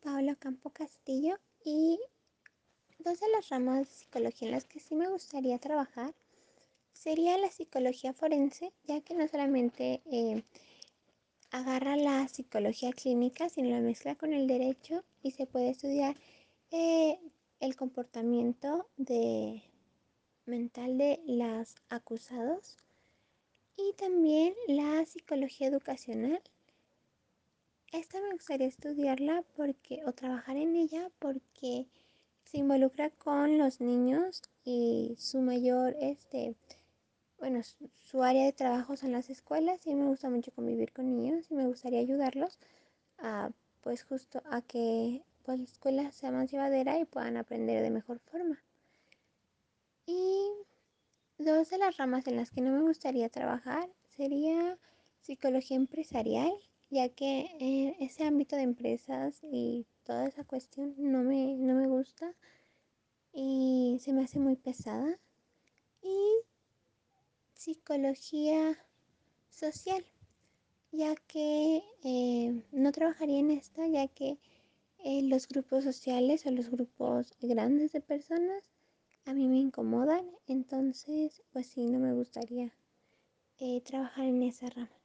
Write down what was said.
Camilo Campo Castillo y dos de las ramas de psicología en las que sí me gustaría trabajar sería la psicología forense, ya que no solamente eh, agarra la psicología clínica, sino la mezcla con el derecho y se puede estudiar eh, el comportamiento de, mental de los acusados y también la psicología educacional. Esta me gustaría estudiarla porque o trabajar en ella porque se involucra con los niños y su mayor este bueno, su, área de trabajo son las escuelas y me gusta mucho convivir con niños y me gustaría ayudarlos a, pues justo a que pues, la escuela sea más llevadera y puedan aprender de mejor forma. Y dos de las ramas en las que no me gustaría trabajar sería psicología empresarial, ya que en ese ámbito de empresas y toda esa cuestión no me, no me gusta y se me hace muy pesada. Y psicología social, ya que eh, no trabajaría en esta, ya que eh, los grupos sociales o los grupos grandes de personas a mí me incomodan, entonces pues sí, no me gustaría eh, trabajar en esa rama.